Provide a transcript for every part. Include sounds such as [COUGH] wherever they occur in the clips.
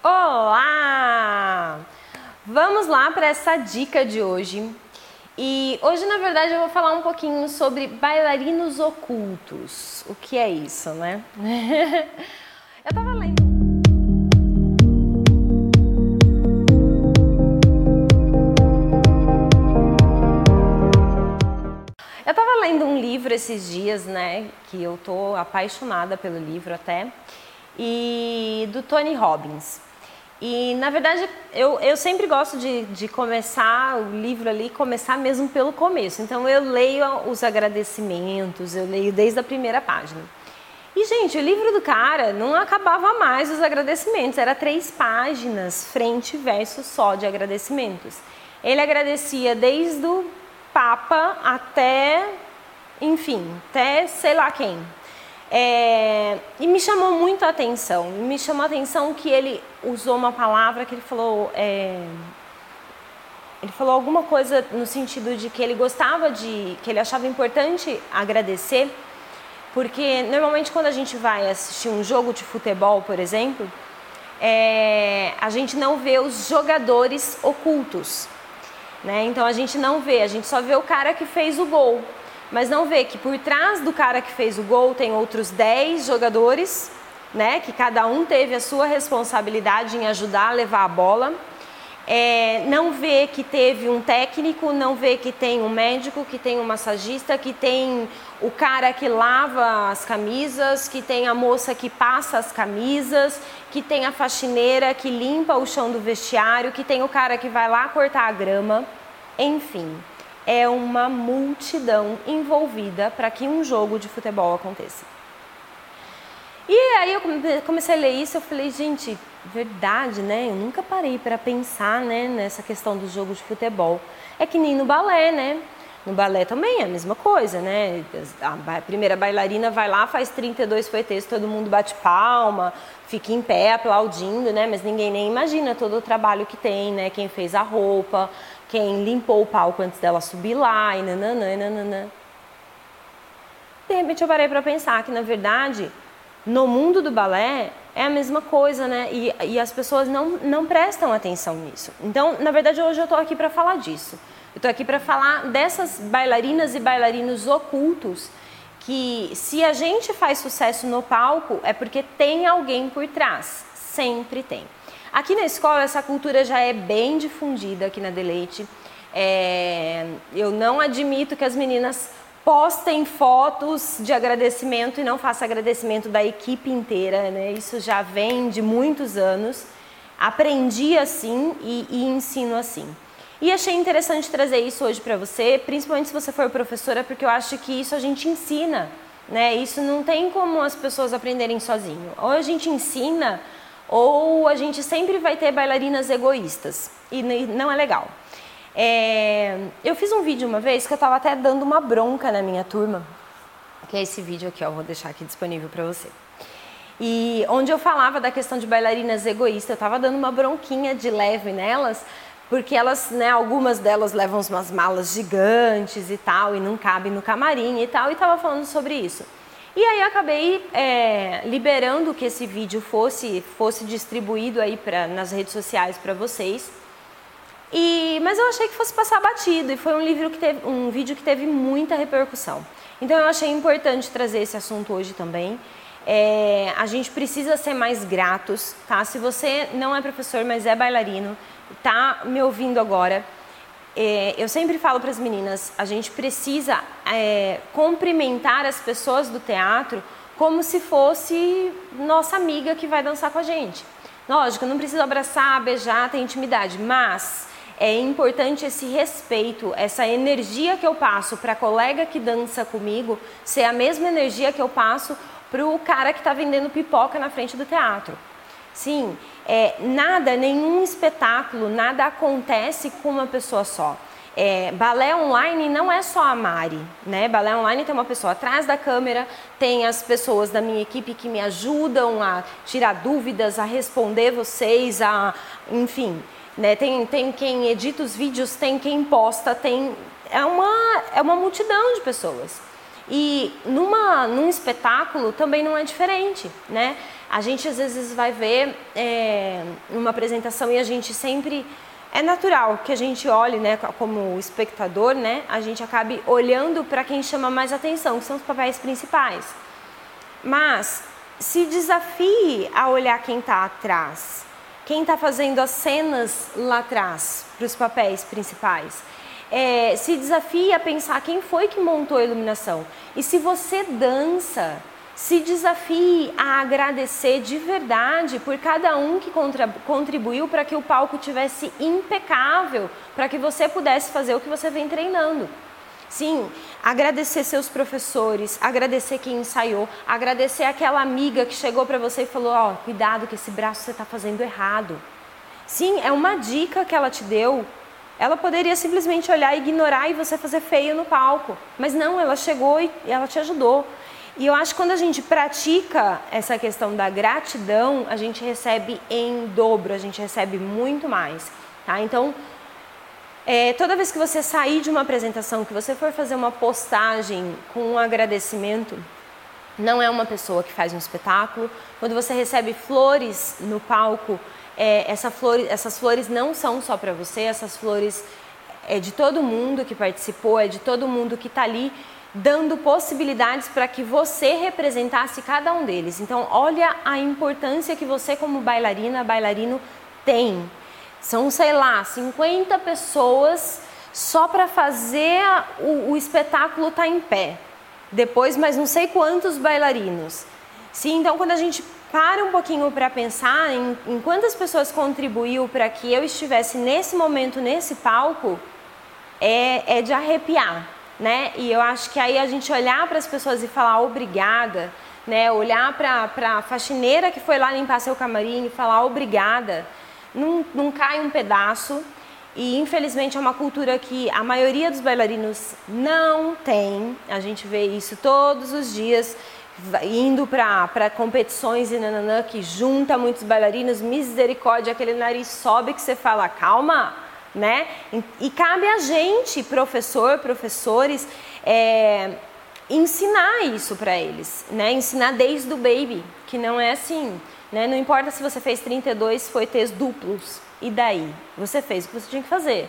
Olá! Vamos lá para essa dica de hoje. E hoje, na verdade, eu vou falar um pouquinho sobre bailarinos ocultos. O que é isso, né? [LAUGHS] eu tava lendo. Eu tava lendo um livro esses dias, né? Que eu tô apaixonada pelo livro até. E do Tony Robbins. E na verdade eu, eu sempre gosto de, de começar o livro ali, começar mesmo pelo começo. Então eu leio os agradecimentos, eu leio desde a primeira página. E gente, o livro do cara não acabava mais os agradecimentos, era três páginas, frente e verso só de agradecimentos. Ele agradecia desde o Papa até, enfim, até sei lá quem, é, e me chamou muito a atenção. Me chamou a atenção que ele usou uma palavra que ele falou. É, ele falou alguma coisa no sentido de que ele gostava de. que ele achava importante agradecer, porque normalmente quando a gente vai assistir um jogo de futebol, por exemplo, é, a gente não vê os jogadores ocultos. Né? Então a gente não vê, a gente só vê o cara que fez o gol mas não vê que por trás do cara que fez o gol tem outros 10 jogadores, né? Que cada um teve a sua responsabilidade em ajudar a levar a bola. É, não vê que teve um técnico, não vê que tem um médico, que tem um massagista, que tem o cara que lava as camisas, que tem a moça que passa as camisas, que tem a faxineira que limpa o chão do vestiário, que tem o cara que vai lá cortar a grama, enfim é uma multidão envolvida para que um jogo de futebol aconteça. E aí eu comecei a ler isso, eu falei, gente, verdade, né? Eu nunca parei para pensar, né, nessa questão do jogo de futebol. É que nem no balé, né? No balé também é a mesma coisa, né? A primeira bailarina vai lá, faz 32 fuetes, todo mundo bate palma, fica em pé aplaudindo, né? Mas ninguém nem imagina todo o trabalho que tem, né? Quem fez a roupa, quem limpou o palco antes dela subir lá, e nananã, e nananã. De repente eu parei para pensar que, na verdade, no mundo do balé é a mesma coisa, né? E, e as pessoas não, não prestam atenção nisso. Então, na verdade, hoje eu estou aqui para falar disso. Eu estou aqui para falar dessas bailarinas e bailarinos ocultos que, se a gente faz sucesso no palco, é porque tem alguém por trás. Sempre tem. Aqui na escola essa cultura já é bem difundida aqui na Deleite. É, eu não admito que as meninas postem fotos de agradecimento e não façam agradecimento da equipe inteira, né? Isso já vem de muitos anos. Aprendi assim e, e ensino assim. E achei interessante trazer isso hoje para você, principalmente se você for professora, porque eu acho que isso a gente ensina, né? Isso não tem como as pessoas aprenderem sozinho. Ou a gente ensina ou a gente sempre vai ter bailarinas egoístas e não é legal. É, eu fiz um vídeo uma vez que eu estava até dando uma bronca na minha turma, que é esse vídeo aqui, ó, vou deixar aqui disponível para você. E onde eu falava da questão de bailarinas egoístas, eu estava dando uma bronquinha de leve nelas, porque elas, né, algumas delas levam umas malas gigantes e tal, e não cabem no camarim e tal, e estava falando sobre isso. E aí acabei é, liberando que esse vídeo fosse, fosse distribuído aí pra, nas redes sociais para vocês. E, mas eu achei que fosse passar batido e foi um livro que teve, um vídeo que teve muita repercussão. Então eu achei importante trazer esse assunto hoje também. É, a gente precisa ser mais gratos, tá? Se você não é professor, mas é bailarino, tá me ouvindo agora, é, eu sempre falo para as meninas, a gente precisa é, cumprimentar as pessoas do teatro como se fosse nossa amiga que vai dançar com a gente. Lógico, não precisa abraçar, beijar, ter intimidade, mas é importante esse respeito, essa energia que eu passo para a colega que dança comigo ser a mesma energia que eu passo para o cara que está vendendo pipoca na frente do teatro. Sim, é, nada, nenhum espetáculo, nada acontece com uma pessoa só. É, balé online não é só a Mari, né? Balé online tem uma pessoa atrás da câmera, tem as pessoas da minha equipe que me ajudam a tirar dúvidas, a responder vocês, a, enfim, né? Tem, tem quem edita os vídeos, tem quem posta, tem é uma é uma multidão de pessoas. E numa, num espetáculo também não é diferente, né? A gente às vezes vai ver é, uma apresentação e a gente sempre é natural que a gente olhe, né, como espectador, né, a gente acabe olhando para quem chama mais atenção, que são os papéis principais. Mas se desafie a olhar quem está atrás, quem está fazendo as cenas lá atrás para os papéis principais. É, se desafie a pensar quem foi que montou a iluminação. E se você dança, se desafie a agradecer de verdade por cada um que contribuiu para que o palco tivesse impecável, para que você pudesse fazer o que você vem treinando. Sim, agradecer seus professores, agradecer quem ensaiou, agradecer aquela amiga que chegou para você e falou: Ó, oh, cuidado que esse braço você está fazendo errado. Sim, é uma dica que ela te deu. Ela poderia simplesmente olhar e ignorar e você fazer feio no palco, mas não, ela chegou e ela te ajudou. E eu acho que quando a gente pratica essa questão da gratidão, a gente recebe em dobro, a gente recebe muito mais. Tá? Então, é, toda vez que você sair de uma apresentação, que você for fazer uma postagem com um agradecimento, não é uma pessoa que faz um espetáculo. Quando você recebe flores no palco, é, essa flor, essas flores não são só para você, essas flores é de todo mundo que participou, é de todo mundo que está ali dando possibilidades para que você representasse cada um deles. Então, olha a importância que você, como bailarina, bailarino, tem. São, sei lá, 50 pessoas só para fazer o, o espetáculo estar tá em pé. Depois, mais não sei quantos bailarinos. Sim, então quando a gente para um pouquinho para pensar em, em quantas pessoas contribuiu para que eu estivesse nesse momento, nesse palco, é, é de arrepiar né? E eu acho que aí a gente olhar para as pessoas e falar obrigada, né? Olhar para a faxineira que foi lá limpar seu camarim e falar obrigada, não, não cai um pedaço. E infelizmente é uma cultura que a maioria dos bailarinos não tem. A gente vê isso todos os dias, indo para competições e nananã, que junta muitos bailarinos, misericórdia, aquele nariz sobe que você fala, calma, né? E cabe a gente, professor, professores, é, ensinar isso para eles, né? Ensinar desde o baby, que não é assim, né? Não importa se você fez 32, foi T's duplos, e daí? Você fez o que você tinha que fazer.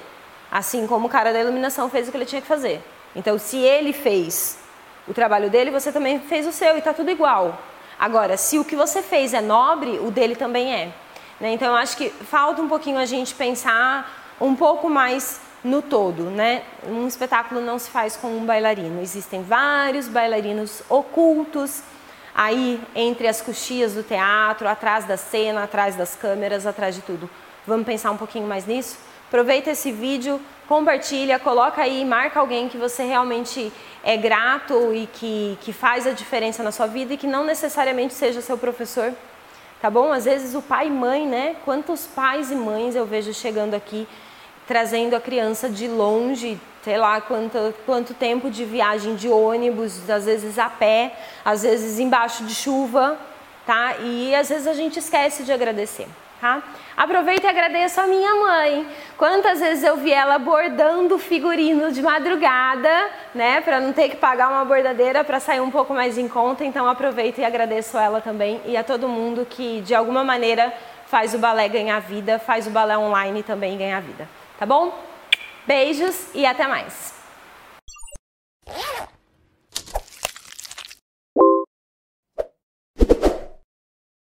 Assim como o cara da iluminação fez o que ele tinha que fazer. Então, se ele fez o trabalho dele, você também fez o seu e tá tudo igual. Agora, se o que você fez é nobre, o dele também é. Né? Então, eu acho que falta um pouquinho a gente pensar um pouco mais no todo, né? Um espetáculo não se faz com um bailarino. Existem vários bailarinos ocultos aí entre as coxias do teatro, atrás da cena, atrás das câmeras, atrás de tudo. Vamos pensar um pouquinho mais nisso? Aproveita esse vídeo, compartilha, coloca aí, marca alguém que você realmente é grato e que, que faz a diferença na sua vida e que não necessariamente seja seu professor, tá bom? Às vezes o pai e mãe, né? Quantos pais e mães eu vejo chegando aqui trazendo a criança de longe, sei lá quanto, quanto tempo de viagem de ônibus, às vezes a pé, às vezes embaixo de chuva, tá? E às vezes a gente esquece de agradecer. Tá? Aproveita e agradeço a minha mãe. Quantas vezes eu vi ela bordando figurino de madrugada, né, para não ter que pagar uma bordadeira para sair um pouco mais em conta. Então aproveito e agradeço ela também e a todo mundo que de alguma maneira faz o balé ganhar vida, faz o balé online também ganhar vida. Tá bom? Beijos e até mais!